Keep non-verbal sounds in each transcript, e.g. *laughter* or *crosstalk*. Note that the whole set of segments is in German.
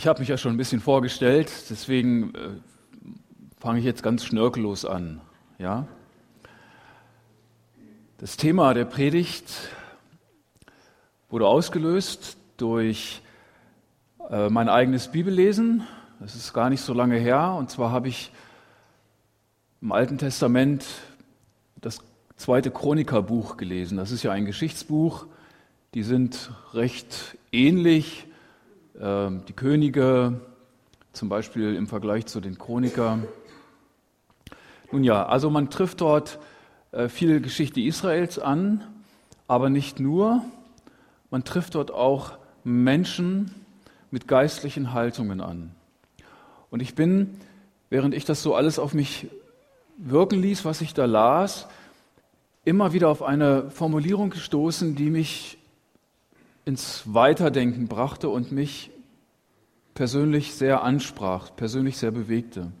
Ich habe mich ja schon ein bisschen vorgestellt, deswegen äh, fange ich jetzt ganz schnörkellos an. Ja? Das Thema der Predigt wurde ausgelöst durch äh, mein eigenes Bibellesen. Das ist gar nicht so lange her. Und zwar habe ich im Alten Testament das zweite Chronikerbuch gelesen. Das ist ja ein Geschichtsbuch. Die sind recht ähnlich die Könige, zum Beispiel im Vergleich zu den Chronikern. Nun ja, also man trifft dort äh, viel Geschichte Israels an, aber nicht nur. Man trifft dort auch Menschen mit geistlichen Haltungen an. Und ich bin, während ich das so alles auf mich wirken ließ, was ich da las, immer wieder auf eine Formulierung gestoßen, die mich ins Weiterdenken brachte und mich persönlich sehr ansprach, persönlich sehr bewegte.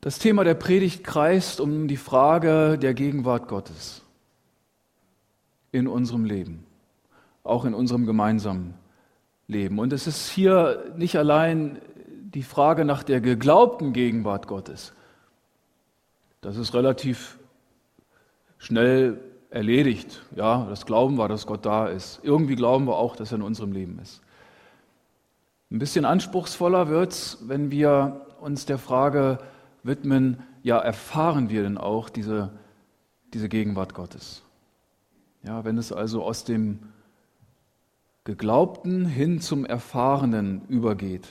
Das Thema der Predigt kreist um die Frage der Gegenwart Gottes in unserem Leben, auch in unserem gemeinsamen Leben. Und es ist hier nicht allein die Frage nach der geglaubten Gegenwart Gottes. Das ist relativ schnell erledigt. Ja, das glauben wir, dass Gott da ist. Irgendwie glauben wir auch, dass er in unserem Leben ist. Ein bisschen anspruchsvoller wird es, wenn wir uns der Frage widmen, ja, erfahren wir denn auch diese, diese Gegenwart Gottes? Ja, wenn es also aus dem Geglaubten hin zum Erfahrenen übergeht.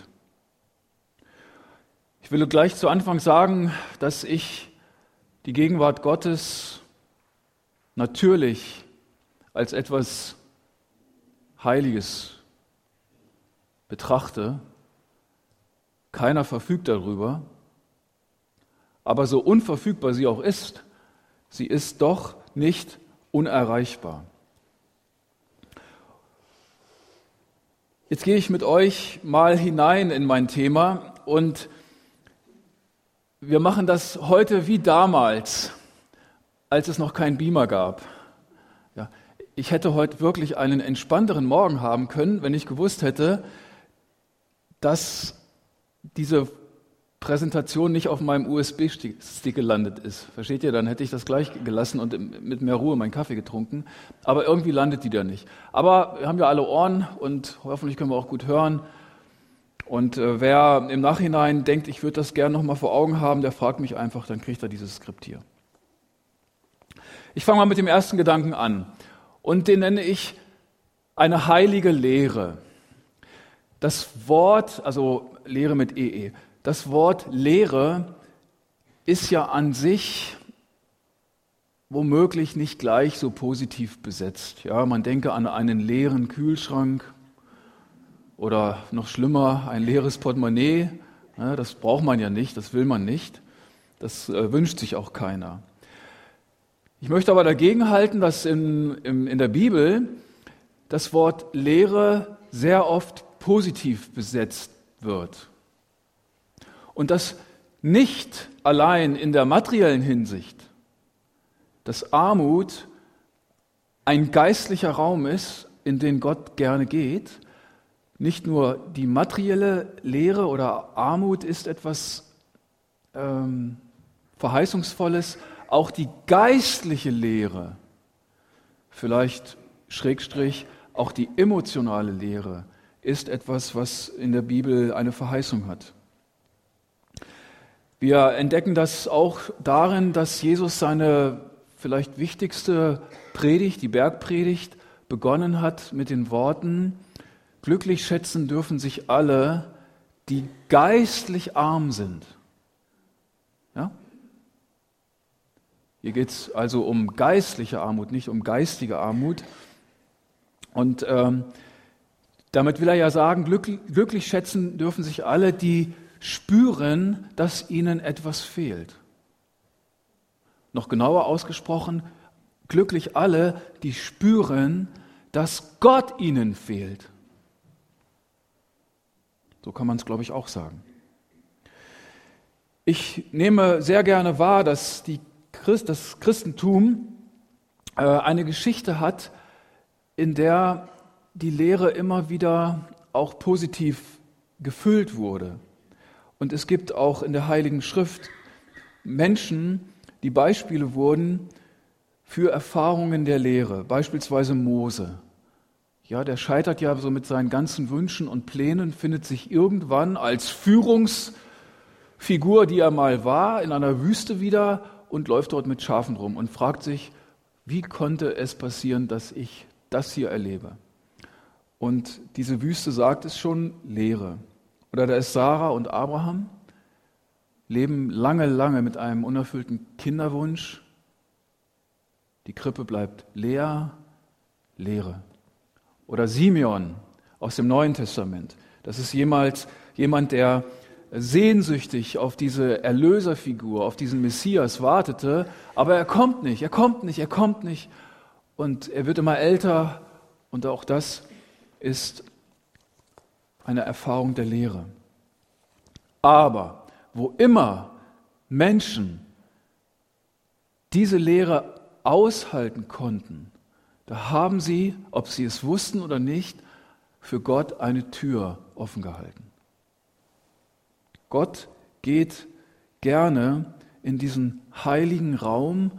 Ich will gleich zu Anfang sagen, dass ich die Gegenwart Gottes natürlich als etwas Heiliges betrachte. Keiner verfügt darüber. Aber so unverfügbar sie auch ist, sie ist doch nicht unerreichbar. Jetzt gehe ich mit euch mal hinein in mein Thema und wir machen das heute wie damals als es noch keinen Beamer gab. Ja, ich hätte heute wirklich einen entspannteren Morgen haben können, wenn ich gewusst hätte, dass diese Präsentation nicht auf meinem USB-Stick gelandet ist. Versteht ihr? Dann hätte ich das gleich gelassen und mit mehr Ruhe meinen Kaffee getrunken. Aber irgendwie landet die da nicht. Aber wir haben ja alle Ohren und hoffentlich können wir auch gut hören. Und äh, wer im Nachhinein denkt, ich würde das gerne nochmal vor Augen haben, der fragt mich einfach, dann kriegt er dieses Skript hier. Ich fange mal mit dem ersten Gedanken an. Und den nenne ich eine heilige Lehre. Das Wort, also Lehre mit EE, e, das Wort Lehre ist ja an sich womöglich nicht gleich so positiv besetzt. Ja, man denke an einen leeren Kühlschrank oder noch schlimmer, ein leeres Portemonnaie. Ja, das braucht man ja nicht, das will man nicht. Das äh, wünscht sich auch keiner. Ich möchte aber dagegen halten, dass in, in, in der Bibel das Wort Lehre sehr oft positiv besetzt wird. Und das nicht allein in der materiellen Hinsicht, dass Armut ein geistlicher Raum ist, in den Gott gerne geht. Nicht nur die materielle Lehre oder Armut ist etwas ähm, Verheißungsvolles, auch die geistliche Lehre, vielleicht Schrägstrich, auch die emotionale Lehre ist etwas, was in der Bibel eine Verheißung hat. Wir entdecken das auch darin, dass Jesus seine vielleicht wichtigste Predigt, die Bergpredigt, begonnen hat mit den Worten, glücklich schätzen dürfen sich alle, die geistlich arm sind. Ja? Hier geht es also um geistliche Armut, nicht um geistige Armut. Und ähm, damit will er ja sagen, glücklich, glücklich schätzen dürfen sich alle, die spüren, dass ihnen etwas fehlt. Noch genauer ausgesprochen, glücklich alle, die spüren, dass Gott ihnen fehlt. So kann man es, glaube ich, auch sagen. Ich nehme sehr gerne wahr, dass die Christ, das Christentum äh, eine Geschichte hat, in der die Lehre immer wieder auch positiv gefüllt wurde. Und es gibt auch in der Heiligen Schrift Menschen, die Beispiele wurden für Erfahrungen der Lehre, beispielsweise Mose. Ja, der scheitert ja so mit seinen ganzen Wünschen und Plänen, findet sich irgendwann als Führungsfigur, die er mal war, in einer Wüste wieder und läuft dort mit Schafen rum und fragt sich, wie konnte es passieren, dass ich das hier erlebe? Und diese Wüste sagt es schon, Leere. Oder da ist Sarah und Abraham, leben lange, lange mit einem unerfüllten Kinderwunsch. Die Krippe bleibt leer, Leere. Oder Simeon aus dem Neuen Testament. Das ist jemals jemand, der sehnsüchtig auf diese Erlöserfigur, auf diesen Messias wartete, aber er kommt nicht, er kommt nicht, er kommt nicht. Und er wird immer älter und auch das ist eine Erfahrung der Lehre. Aber wo immer Menschen diese Lehre aushalten konnten, da haben sie, ob sie es wussten oder nicht, für Gott eine Tür offen gehalten. Gott geht gerne in diesen heiligen Raum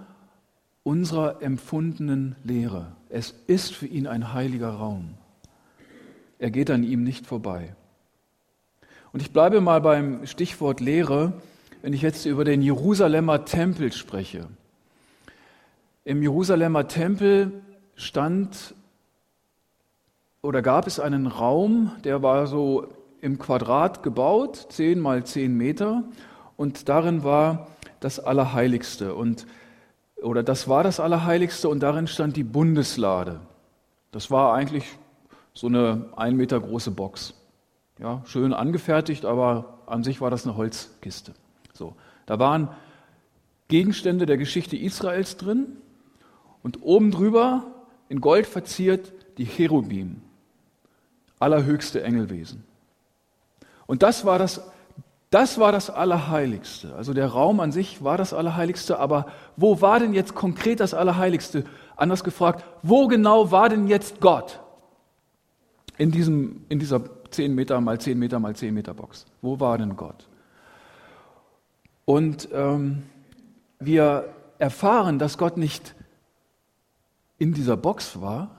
unserer empfundenen Lehre. Es ist für ihn ein heiliger Raum. Er geht an ihm nicht vorbei. Und ich bleibe mal beim Stichwort Lehre, wenn ich jetzt über den Jerusalemer Tempel spreche. Im Jerusalemer Tempel stand oder gab es einen Raum, der war so im Quadrat gebaut, 10 mal 10 Meter, und darin war das Allerheiligste. Und, oder das war das Allerheiligste und darin stand die Bundeslade. Das war eigentlich so eine ein Meter große Box. Ja, schön angefertigt, aber an sich war das eine Holzkiste. So, da waren Gegenstände der Geschichte Israels drin und oben drüber in Gold verziert die Cherubim, allerhöchste Engelwesen. Und das war das, das war das Allerheiligste. Also der Raum an sich war das Allerheiligste, aber wo war denn jetzt konkret das Allerheiligste? Anders gefragt, wo genau war denn jetzt Gott? In, diesem, in dieser 10 Meter mal 10 Meter mal 10 Meter Box. Wo war denn Gott? Und ähm, wir erfahren, dass Gott nicht in dieser Box war.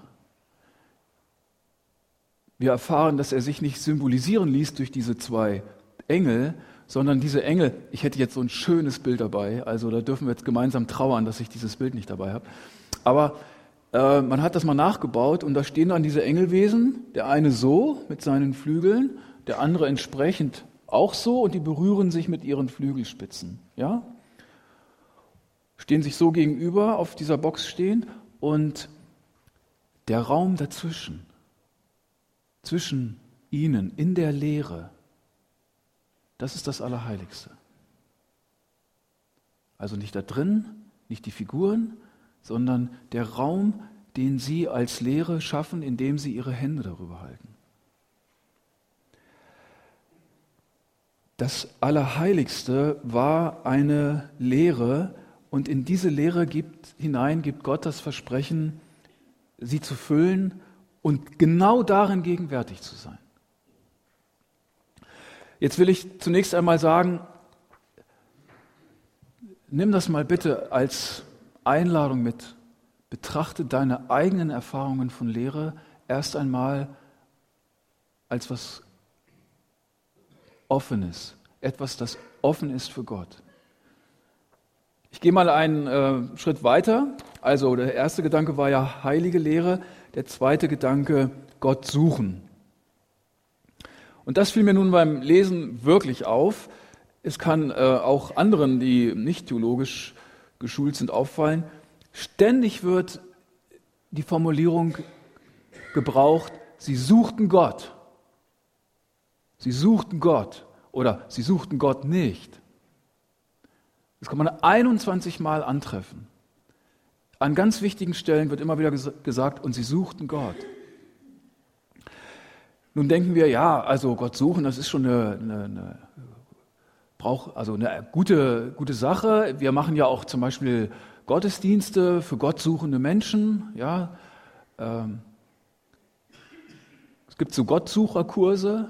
Wir erfahren, dass er sich nicht symbolisieren ließ durch diese zwei Engel, sondern diese Engel, ich hätte jetzt so ein schönes Bild dabei, also da dürfen wir jetzt gemeinsam trauern, dass ich dieses Bild nicht dabei habe. Aber äh, man hat das mal nachgebaut und da stehen dann diese Engelwesen, der eine so mit seinen Flügeln, der andere entsprechend auch so und die berühren sich mit ihren Flügelspitzen. Ja? Stehen sich so gegenüber, auf dieser Box stehen und der Raum dazwischen, zwischen ihnen, in der Leere, das ist das Allerheiligste. Also nicht da drin, nicht die Figuren, sondern der Raum, den sie als Lehre schaffen, indem sie ihre Hände darüber halten. Das Allerheiligste war eine Lehre und in diese Lehre gibt, hinein gibt Gott das Versprechen, sie zu füllen und genau darin gegenwärtig zu sein. Jetzt will ich zunächst einmal sagen, nimm das mal bitte als Einladung mit. Betrachte deine eigenen Erfahrungen von Lehre erst einmal als was Offenes, etwas, das offen ist für Gott. Ich gehe mal einen äh, Schritt weiter. Also der erste Gedanke war ja heilige Lehre, der zweite Gedanke Gott suchen. Und das fiel mir nun beim Lesen wirklich auf. Es kann äh, auch anderen, die nicht theologisch geschult sind, auffallen. Ständig wird die Formulierung gebraucht, sie suchten Gott. Sie suchten Gott oder sie suchten Gott nicht. Das kann man 21 Mal antreffen. An ganz wichtigen Stellen wird immer wieder gesagt, und sie suchten Gott. Nun denken wir, ja, also Gott suchen, das ist schon eine, eine, eine braucht also eine gute, gute Sache. Wir machen ja auch zum Beispiel Gottesdienste für Gott suchende Menschen. Ja, ähm, Es gibt so Gottsucherkurse,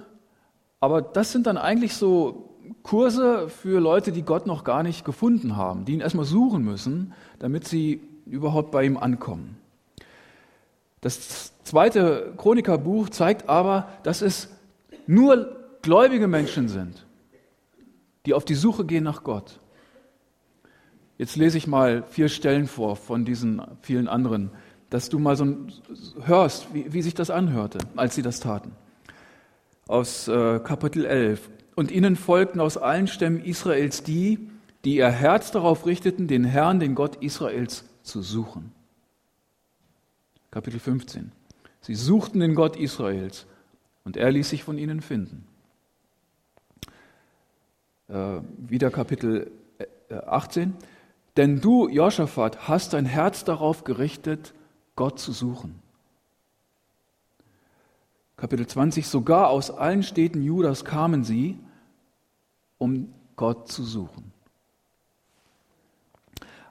aber das sind dann eigentlich so Kurse für Leute, die Gott noch gar nicht gefunden haben, die ihn erstmal suchen müssen, damit sie überhaupt bei ihm ankommen. Das zweite Chronikerbuch zeigt aber, dass es nur gläubige Menschen sind, die auf die Suche gehen nach Gott. Jetzt lese ich mal vier Stellen vor von diesen vielen anderen, dass du mal so hörst, wie, wie sich das anhörte, als sie das taten. Aus äh, Kapitel 11. Und ihnen folgten aus allen Stämmen Israels die, die ihr Herz darauf richteten, den Herrn, den Gott Israels, zu suchen. Kapitel 15. Sie suchten den Gott Israels und er ließ sich von ihnen finden. Äh, wieder Kapitel 18. Äh, Denn du, Josaphat, hast dein Herz darauf gerichtet, Gott zu suchen. Kapitel 20. Sogar aus allen Städten Judas kamen sie, um Gott zu suchen.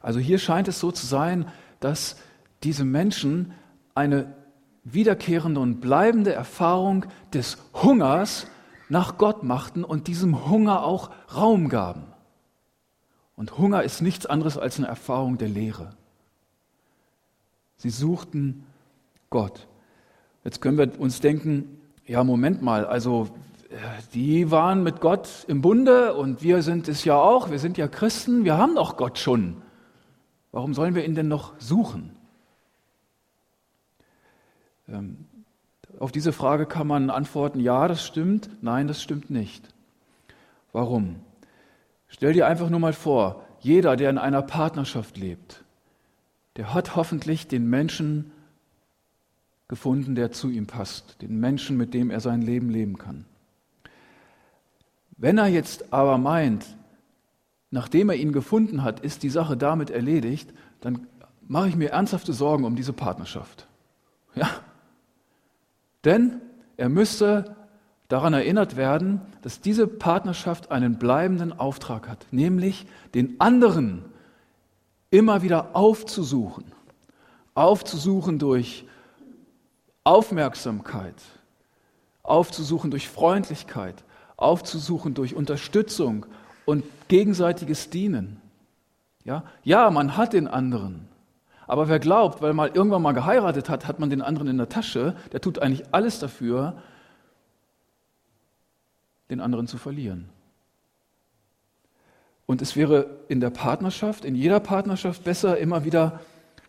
Also hier scheint es so zu sein, dass diese Menschen eine wiederkehrende und bleibende Erfahrung des Hungers nach Gott machten und diesem Hunger auch Raum gaben. Und Hunger ist nichts anderes als eine Erfahrung der Leere. Sie suchten Gott. Jetzt können wir uns denken, ja, Moment mal, also äh, die waren mit Gott im Bunde und wir sind es ja auch, wir sind ja Christen, wir haben doch Gott schon. Warum sollen wir ihn denn noch suchen? Ähm, auf diese Frage kann man antworten, ja, das stimmt, nein, das stimmt nicht. Warum? Stell dir einfach nur mal vor, jeder, der in einer Partnerschaft lebt, der hat hoffentlich den Menschen gefunden, der zu ihm passt, den Menschen, mit dem er sein Leben leben kann. Wenn er jetzt aber meint, nachdem er ihn gefunden hat, ist die Sache damit erledigt, dann mache ich mir ernsthafte Sorgen um diese Partnerschaft. Ja, denn er müsste daran erinnert werden, dass diese Partnerschaft einen bleibenden Auftrag hat, nämlich den anderen immer wieder aufzusuchen. Aufzusuchen durch Aufmerksamkeit, aufzusuchen durch Freundlichkeit, aufzusuchen durch Unterstützung und gegenseitiges Dienen. Ja, ja man hat den anderen. Aber wer glaubt, weil man irgendwann mal geheiratet hat, hat man den anderen in der Tasche, der tut eigentlich alles dafür, den anderen zu verlieren. Und es wäre in der Partnerschaft, in jeder Partnerschaft besser, immer wieder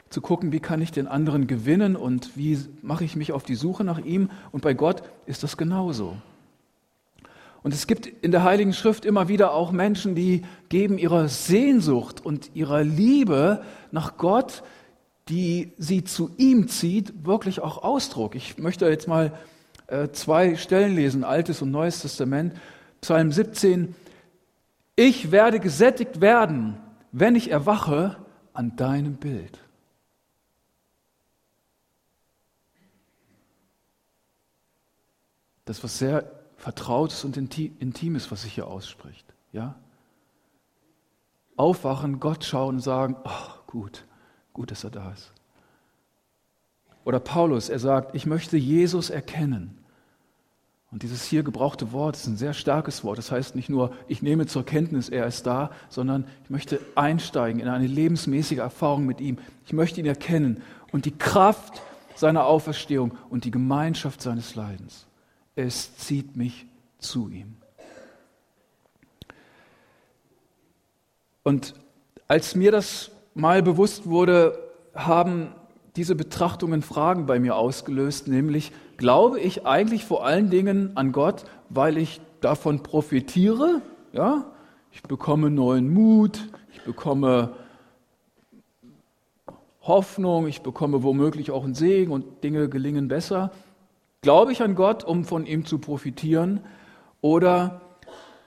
zu gucken, wie kann ich den anderen gewinnen und wie mache ich mich auf die Suche nach ihm. Und bei Gott ist das genauso. Und es gibt in der Heiligen Schrift immer wieder auch Menschen, die geben ihrer Sehnsucht und ihrer Liebe nach Gott die sie zu ihm zieht, wirklich auch Ausdruck. Ich möchte jetzt mal äh, zwei Stellen lesen, Altes und Neues Testament. Psalm 17. Ich werde gesättigt werden, wenn ich erwache an deinem Bild. Das ist was sehr Vertrautes und Intimes, was sich hier ausspricht. Ja? Aufwachen, Gott schauen und sagen, ach gut, Gut, dass er da ist. Oder Paulus, er sagt, ich möchte Jesus erkennen. Und dieses hier gebrauchte Wort ist ein sehr starkes Wort. Das heißt nicht nur, ich nehme zur Kenntnis, er ist da, sondern ich möchte einsteigen in eine lebensmäßige Erfahrung mit ihm. Ich möchte ihn erkennen und die Kraft seiner Auferstehung und die Gemeinschaft seines Leidens. Es zieht mich zu ihm. Und als mir das mal bewusst wurde, haben diese Betrachtungen Fragen bei mir ausgelöst, nämlich glaube ich eigentlich vor allen Dingen an Gott, weil ich davon profitiere, ja? Ich bekomme neuen Mut, ich bekomme Hoffnung, ich bekomme womöglich auch einen Segen und Dinge gelingen besser. Glaube ich an Gott, um von ihm zu profitieren? Oder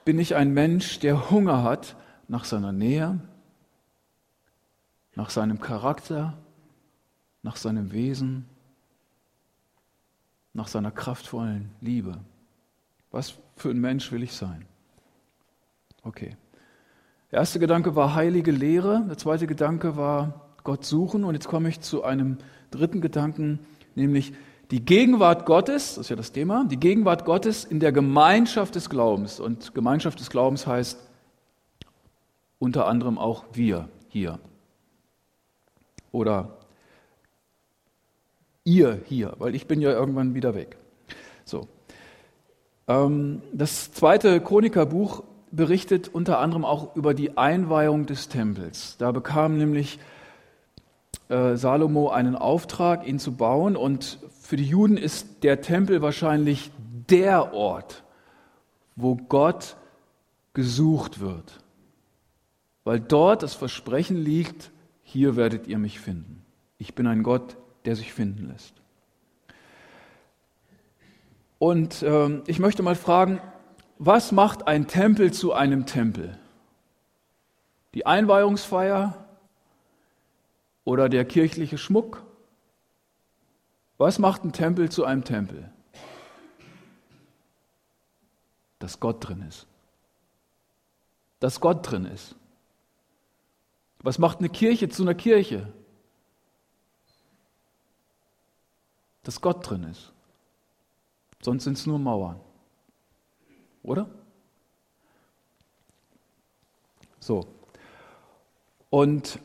bin ich ein Mensch, der Hunger hat nach seiner Nähe, nach seinem Charakter, nach seinem Wesen, nach seiner kraftvollen Liebe. Was für ein Mensch will ich sein? Okay. Der erste Gedanke war heilige Lehre, der zweite Gedanke war Gott suchen und jetzt komme ich zu einem dritten Gedanken, nämlich die Gegenwart Gottes, das ist ja das Thema, die Gegenwart Gottes in der Gemeinschaft des Glaubens. Und Gemeinschaft des Glaubens heißt unter anderem auch wir hier. Oder ihr hier, weil ich bin ja irgendwann wieder weg. So. Ähm, das zweite Chronikerbuch berichtet unter anderem auch über die Einweihung des Tempels. Da bekam nämlich äh, Salomo einen Auftrag, ihn zu bauen. Und für die Juden ist der Tempel wahrscheinlich der Ort, wo Gott gesucht wird. Weil dort das Versprechen liegt, hier werdet ihr mich finden. Ich bin ein Gott, der sich finden lässt. Und ähm, ich möchte mal fragen, was macht ein Tempel zu einem Tempel? Die Einweihungsfeier oder der kirchliche Schmuck? Was macht ein Tempel zu einem Tempel? Dass Gott drin ist. Dass Gott drin ist. Was macht eine Kirche zu einer Kirche? Dass Gott drin ist. Sonst sind es nur Mauern. Oder? So. Und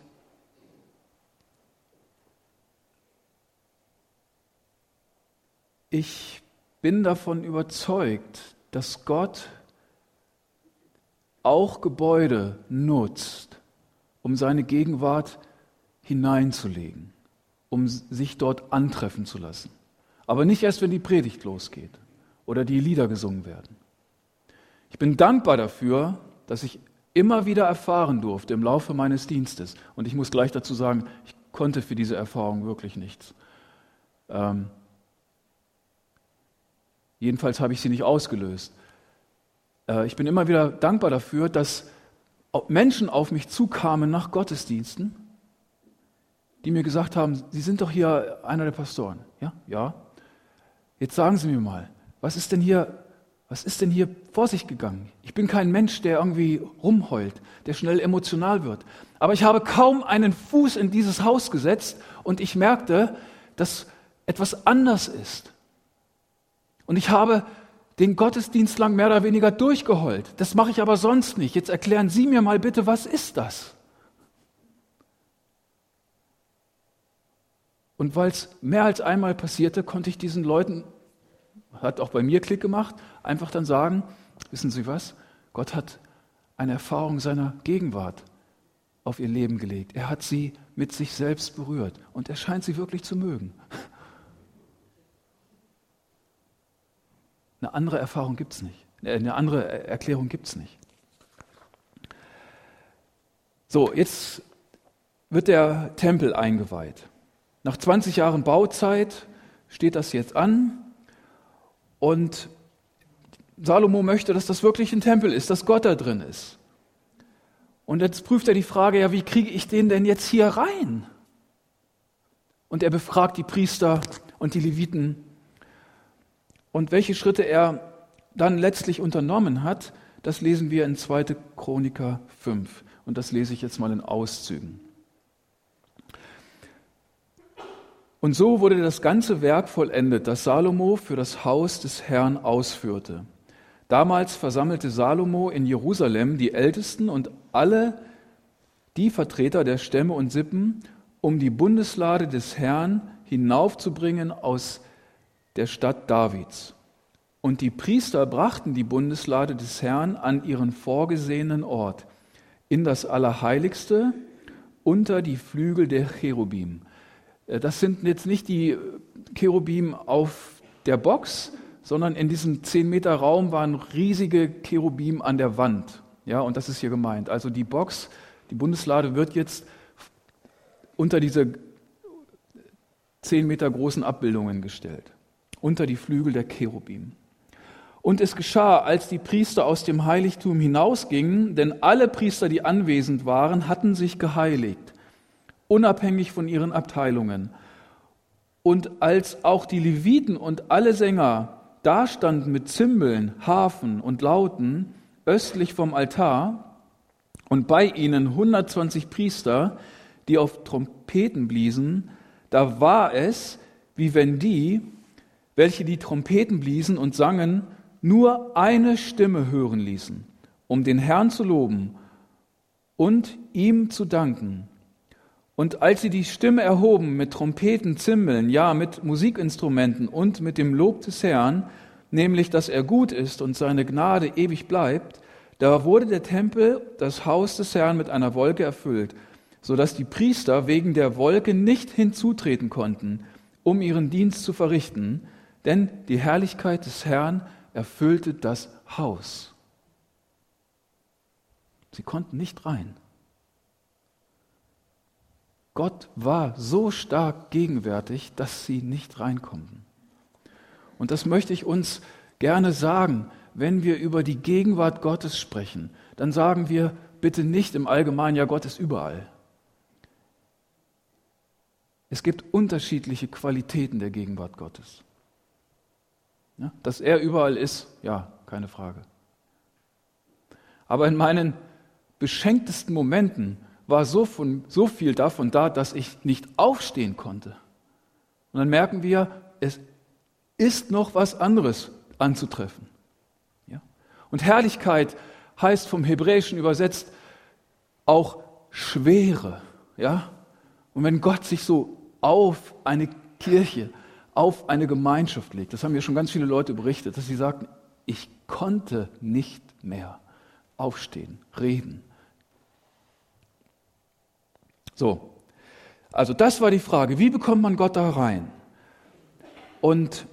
ich bin davon überzeugt, dass Gott auch Gebäude nutzt, um seine Gegenwart hineinzulegen, um sich dort antreffen zu lassen. Aber nicht erst, wenn die Predigt losgeht oder die Lieder gesungen werden. Ich bin dankbar dafür, dass ich immer wieder erfahren durfte im Laufe meines Dienstes. Und ich muss gleich dazu sagen, ich konnte für diese Erfahrung wirklich nichts. Ähm, jedenfalls habe ich sie nicht ausgelöst. Äh, ich bin immer wieder dankbar dafür, dass Menschen auf mich zukamen nach Gottesdiensten, die mir gesagt haben, Sie sind doch hier einer der Pastoren. Ja, ja. Jetzt sagen Sie mir mal, was ist denn hier, was ist denn hier vor sich gegangen? Ich bin kein Mensch, der irgendwie rumheult, der schnell emotional wird. Aber ich habe kaum einen Fuß in dieses Haus gesetzt und ich merkte, dass etwas anders ist. Und ich habe den Gottesdienst lang mehr oder weniger durchgeheult. Das mache ich aber sonst nicht. Jetzt erklären Sie mir mal bitte, was ist das? Und weil es mehr als einmal passierte, konnte ich diesen Leuten, hat auch bei mir Klick gemacht, einfach dann sagen, wissen Sie was, Gott hat eine Erfahrung seiner Gegenwart auf ihr Leben gelegt. Er hat sie mit sich selbst berührt und er scheint sie wirklich zu mögen. Eine andere Erfahrung gibt es nicht. Äh, eine andere Erklärung gibt es nicht. So, jetzt wird der Tempel eingeweiht. Nach 20 Jahren Bauzeit steht das jetzt an und Salomo möchte, dass das wirklich ein Tempel ist, dass Gott da drin ist. Und jetzt prüft er die Frage, ja, wie kriege ich den denn jetzt hier rein? Und er befragt die Priester und die Leviten. Und welche Schritte er dann letztlich unternommen hat, das lesen wir in 2. Chroniker 5. Und das lese ich jetzt mal in Auszügen. Und so wurde das ganze Werk vollendet, das Salomo für das Haus des Herrn ausführte. Damals versammelte Salomo in Jerusalem die Ältesten und alle die Vertreter der Stämme und Sippen, um die Bundeslade des Herrn hinaufzubringen aus der Stadt Davids. Und die Priester brachten die Bundeslade des Herrn an ihren vorgesehenen Ort, in das Allerheiligste, unter die Flügel der Cherubim. Äh, das sind jetzt nicht die Cherubim auf der Box, sondern in diesem 10 Meter Raum waren riesige Cherubim an der Wand. Ja, und das ist hier gemeint. Also die Box, die Bundeslade wird jetzt unter diese 10 Meter großen Abbildungen gestellt, unter die Flügel der Cherubim. Und es geschah, als die Priester aus dem Heiligtum hinausgingen, denn alle Priester, die anwesend waren, hatten sich geheiligt unabhängig von ihren Abteilungen. Und als auch die Leviten und alle Sänger dastanden mit Zimbeln, Harfen und Lauten östlich vom Altar und bei ihnen 120 Priester, die auf Trompeten bliesen, da war es, wie wenn die, welche die Trompeten bliesen und sangen, nur eine Stimme hören ließen, um den Herrn zu loben und ihm zu danken. Und als sie die Stimme erhoben mit Trompeten, Zimbeln, ja mit Musikinstrumenten und mit dem Lob des Herrn, nämlich dass er gut ist und seine Gnade ewig bleibt, da wurde der Tempel, das Haus des Herrn, mit einer Wolke erfüllt, so dass die Priester wegen der Wolke nicht hinzutreten konnten, um ihren Dienst zu verrichten, denn die Herrlichkeit des Herrn erfüllte das Haus. Sie konnten nicht rein. Gott war so stark gegenwärtig, dass sie nicht reinkommen. Und das möchte ich uns gerne sagen, wenn wir über die Gegenwart Gottes sprechen. Dann sagen wir bitte nicht im Allgemeinen, ja, Gott ist überall. Es gibt unterschiedliche Qualitäten der Gegenwart Gottes. Ja, dass er überall ist, ja, keine Frage. Aber in meinen beschenktesten Momenten war so, von, so viel davon da, dass ich nicht aufstehen konnte. Und dann merken wir, es ist noch was anderes anzutreffen. Ja? Und Herrlichkeit heißt vom Hebräischen übersetzt auch Schwere. Ja? Und wenn Gott sich so auf eine Kirche, auf eine Gemeinschaft legt, das haben mir schon ganz viele Leute berichtet, dass sie sagten, ich konnte nicht mehr aufstehen, reden, so, also das war die Frage, wie bekommt man Gott da rein? Und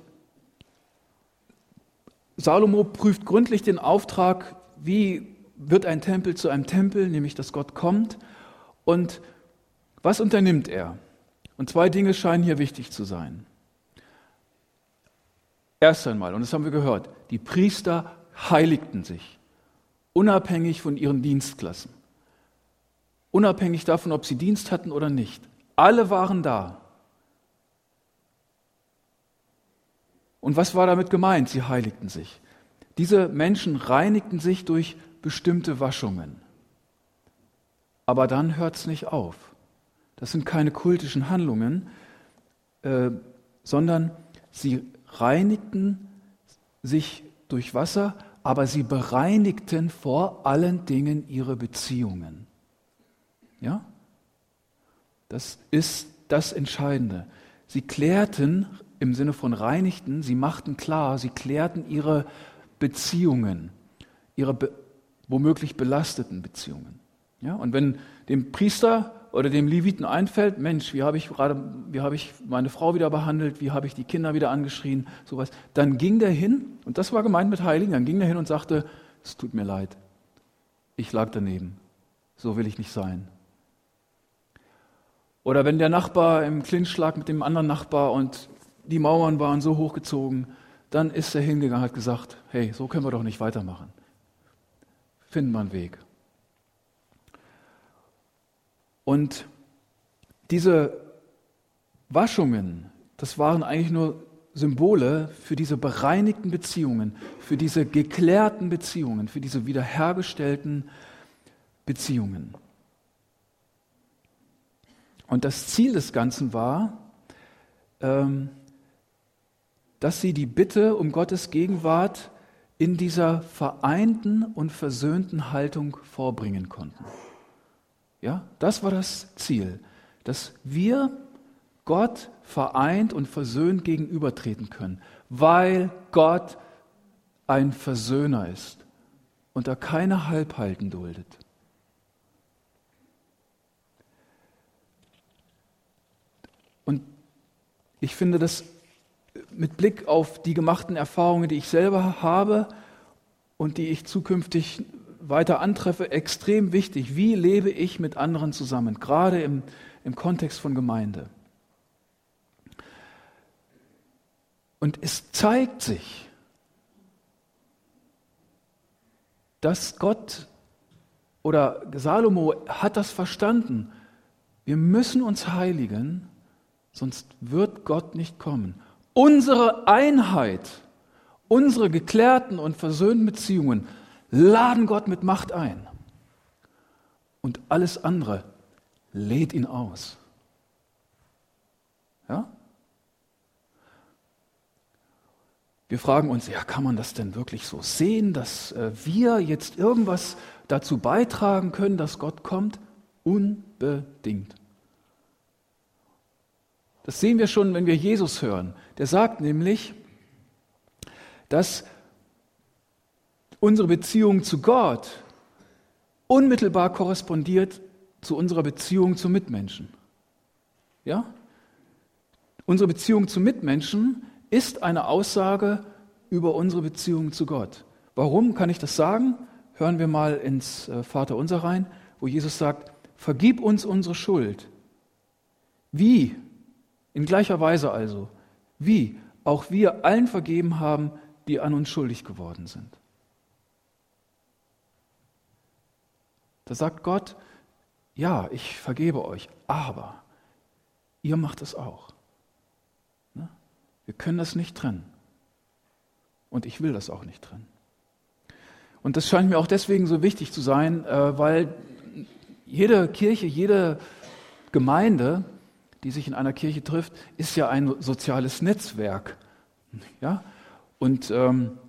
Salomo prüft gründlich den Auftrag, wie wird ein Tempel zu einem Tempel, nämlich dass Gott kommt. Und was unternimmt er? Und zwei Dinge scheinen hier wichtig zu sein. Erst einmal, und das haben wir gehört, die Priester heiligten sich, unabhängig von ihren Dienstklassen unabhängig davon, ob sie Dienst hatten oder nicht. Alle waren da. Und was war damit gemeint? Sie heiligten sich. Diese Menschen reinigten sich durch bestimmte Waschungen. Aber dann hört es nicht auf. Das sind keine kultischen Handlungen, äh, sondern sie reinigten sich durch Wasser, aber sie bereinigten vor allen Dingen ihre Beziehungen. Ja? Das ist das Entscheidende. Sie klärten im Sinne von reinigten, sie machten klar, sie klärten ihre Beziehungen, ihre be womöglich belasteten Beziehungen. Ja? Und wenn dem Priester oder dem Leviten einfällt, Mensch, wie habe ich gerade, wie habe ich meine Frau wieder behandelt, wie habe ich die Kinder wieder angeschrien, sowas, dann ging der hin, und das war gemeint mit Heiligen, dann ging der hin und sagte, es tut mir leid, ich lag daneben, so will ich nicht sein. Oder wenn der Nachbar im Clinch lag mit dem anderen Nachbar und die Mauern waren so hochgezogen, dann ist er hingegangen und hat gesagt, hey, so können wir doch nicht weitermachen. Finden wir einen Weg. Und diese Waschungen, das waren eigentlich nur Symbole für diese bereinigten Beziehungen, für diese geklärten Beziehungen, für diese wiederhergestellten Beziehungen. Und das Ziel des Ganzen war, ähm, dass sie die Bitte um Gottes Gegenwart in dieser vereinten und versöhnten Haltung vorbringen konnten. Ja, das war das Ziel, dass wir Gott vereint und versöhnt gegenübertreten können, weil Gott ein Versöhner ist und er keine Halbhalten duldet. Ich finde das mit Blick auf die gemachten Erfahrungen, die ich selber habe und die ich zukünftig weiter antreffe, extrem wichtig. Wie lebe ich mit anderen zusammen, gerade im, im Kontext von Gemeinde? Und es zeigt sich, dass Gott oder Salomo hat das verstanden. Wir müssen uns heiligen, sonst wird Gott nicht kommen. Unsere Einheit, unsere geklärten und versöhnten Beziehungen laden Gott mit Macht ein. Und alles andere lädt ihn aus. Ja? Wir fragen uns, ja, kann man das denn wirklich so sehen, dass äh, wir jetzt irgendwas dazu beitragen können, dass Gott kommt? Unbedingt. Das sehen wir schon, wenn wir Jesus hören. Der sagt nämlich, dass unsere Beziehung zu Gott unmittelbar korrespondiert zu unserer Beziehung zu Mitmenschen. Ja? Unsere Beziehung zu Mitmenschen ist eine Aussage über unsere Beziehung zu Gott. Warum kann ich das sagen? Hören wir mal ins äh, Vaterunser rein, wo Jesus sagt, vergib uns unsere Schuld. Wie? In gleicher Weise also. Wie? Auch wir allen vergeben haben, die an uns schuldig geworden sind. Da sagt Gott, ja, ich vergebe euch, aber ihr macht es auch. Ne? Wir können das nicht trennen. Und ich will das auch nicht trennen. Und das scheint mir auch deswegen so wichtig zu sein, äh, weil jede Kirche, jede Gemeinde, die sich in einer Kirche trifft, ist ja ein soziales Netzwerk. Ja? Und ähm,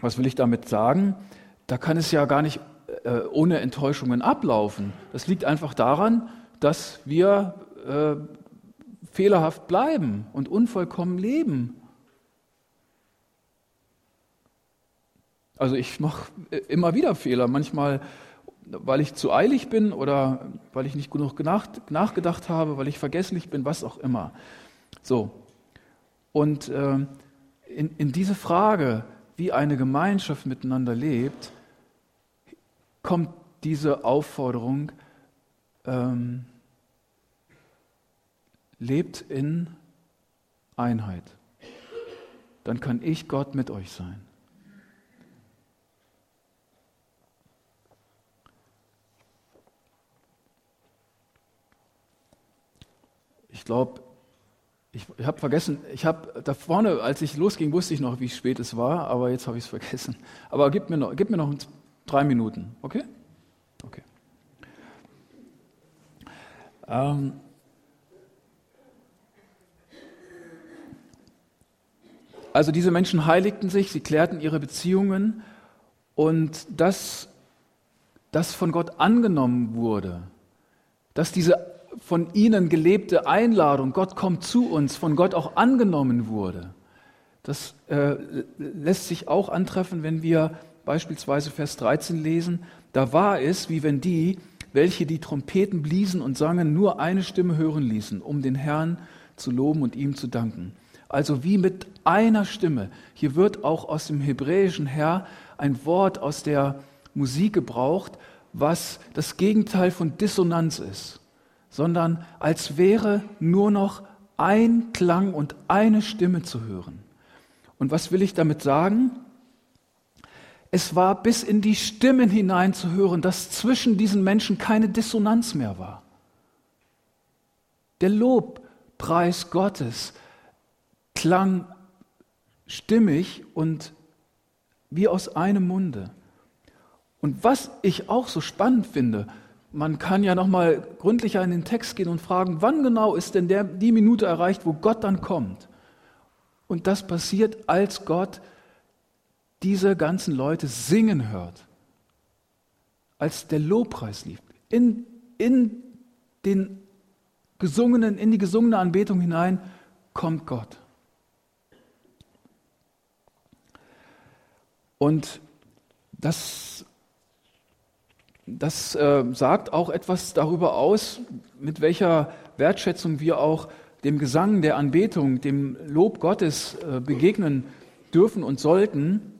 was will ich damit sagen? Da kann es ja gar nicht äh, ohne Enttäuschungen ablaufen. Das liegt einfach daran, dass wir äh, fehlerhaft bleiben und unvollkommen leben. Also ich mache äh, immer wieder Fehler, manchmal weil ich zu eilig bin oder weil ich nicht genug nachgedacht habe, weil ich vergesslich bin, was auch immer. So. Und äh, in, in diese Frage, wie eine Gemeinschaft miteinander lebt, kommt diese Aufforderung, ähm, lebt in Einheit. Dann kann ich Gott mit euch sein. Ich glaube, ich, ich habe vergessen, ich habe da vorne, als ich losging, wusste ich noch, wie spät es war, aber jetzt habe ich es vergessen. Aber gib mir noch, gib mir noch Drei Minuten, okay? Okay. Ähm, also diese Menschen heiligten sich, sie klärten ihre Beziehungen und dass das von Gott angenommen wurde, dass diese von ihnen gelebte Einladung, Gott kommt zu uns, von Gott auch angenommen wurde. Das äh, lässt sich auch antreffen, wenn wir beispielsweise Vers 13 lesen, da war es, wie wenn die, welche die Trompeten bliesen und sangen, nur eine Stimme hören ließen, um den Herrn zu loben und ihm zu danken. Also wie mit einer Stimme. Hier wird auch aus dem hebräischen Herr ein Wort aus der Musik gebraucht, was das Gegenteil von Dissonanz ist, sondern als wäre nur noch ein Klang und eine Stimme zu hören. Und was will ich damit sagen? Es war bis in die Stimmen hinein zu hören, dass zwischen diesen Menschen keine Dissonanz mehr war. Der Lobpreis Gottes klang stimmig und wie aus einem Munde. Und was ich auch so spannend finde, man kann ja noch mal gründlicher in den Text gehen und fragen, wann genau ist denn der, die Minute erreicht, wo Gott dann kommt? Und das passiert, als Gott diese ganzen Leute singen hört, als der Lobpreis lief, in, in den gesungenen, in die gesungene Anbetung hinein kommt Gott. Und das, das äh, sagt auch etwas darüber aus, mit welcher Wertschätzung wir auch dem Gesang der Anbetung, dem Lob Gottes äh, begegnen dürfen und sollten.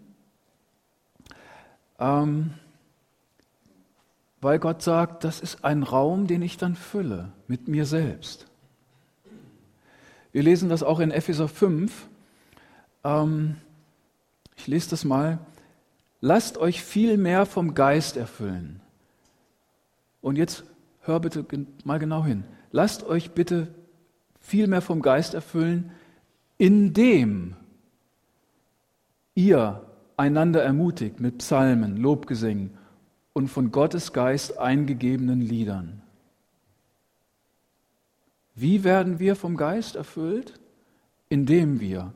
Ähm, weil Gott sagt, das ist ein Raum, den ich dann fülle mit mir selbst. Wir lesen das auch in Epheser 5. Ähm, ich lese das mal. Lasst euch viel mehr vom Geist erfüllen. Und jetzt hör bitte mal genau hin. Lasst euch bitte viel mehr vom Geist erfüllen, indem ihr einander ermutigt mit Psalmen, Lobgesängen und von Gottes Geist eingegebenen Liedern. Wie werden wir vom Geist erfüllt? Indem wir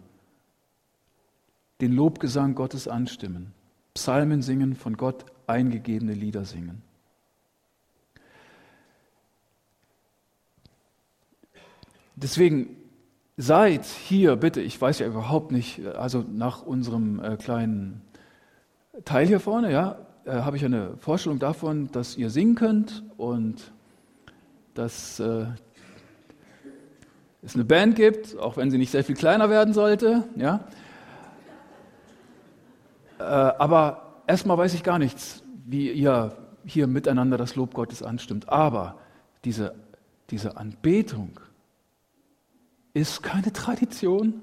den Lobgesang Gottes anstimmen, Psalmen singen, von Gott eingegebene Lieder singen. Deswegen seid hier bitte, ich weiß ja überhaupt nicht, also nach unserem äh, kleinen Teil hier vorne, ja, äh, habe ich eine Vorstellung davon, dass ihr singen könnt und dass äh, es eine Band gibt, auch wenn sie nicht sehr viel kleiner werden sollte, ja. Aber erstmal weiß ich gar nichts, wie ihr hier miteinander das Lob Gottes anstimmt. Aber diese, diese Anbetung ist keine Tradition,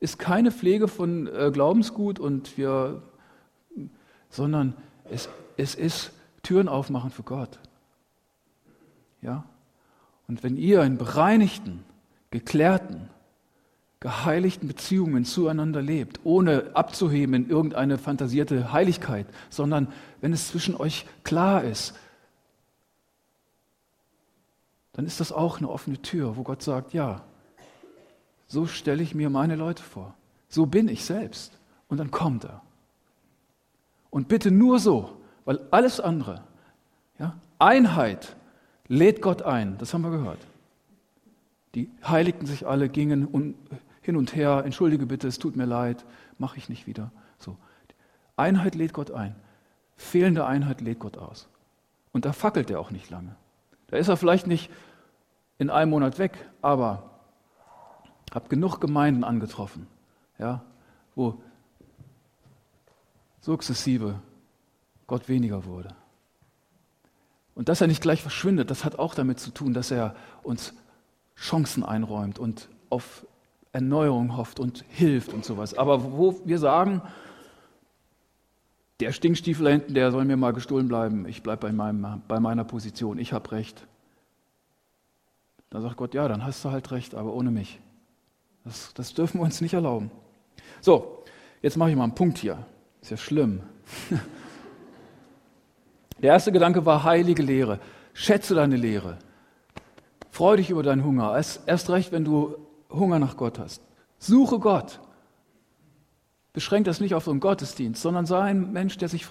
ist keine Pflege von äh, Glaubensgut und wir, sondern es, es ist Türen aufmachen für Gott. Ja? Und wenn ihr in bereinigten, geklärten, geheiligten Beziehungen zueinander lebt, ohne abzuheben in irgendeine fantasierte Heiligkeit, sondern wenn es zwischen euch klar ist, dann ist das auch eine offene Tür, wo Gott sagt, ja, so stelle ich mir meine Leute vor. So bin ich selbst. Und dann kommt er. Und bitte nur so, weil alles andere, ja, Einheit lädt Gott ein, das haben wir gehört. Die heiligten sich alle, gingen hin und her, entschuldige bitte, es tut mir leid, mache ich nicht wieder. So. Einheit lädt Gott ein. Fehlende Einheit lädt Gott aus. Und da fackelt er auch nicht lange. Da ist er vielleicht nicht in einem Monat weg, aber habe genug Gemeinden angetroffen, ja, wo sukzessive Gott weniger wurde. Und dass er nicht gleich verschwindet, das hat auch damit zu tun, dass er uns Chancen einräumt und auf Erneuerung hofft und hilft und sowas. Aber wo wir sagen, der Stinkstiefel hinten, der soll mir mal gestohlen bleiben, ich bleibe bei, bei meiner Position, ich habe Recht. Dann sagt Gott, ja, dann hast du halt recht, aber ohne mich. Das, das dürfen wir uns nicht erlauben. So, jetzt mache ich mal einen Punkt hier. Ist ja schlimm. *laughs* Der erste Gedanke war heilige Lehre. Schätze deine Lehre. Freu dich über deinen Hunger. Erst recht, wenn du Hunger nach Gott hast. Suche Gott. Beschränk das nicht auf so einen Gottesdienst, sondern sei ein Mensch, der sich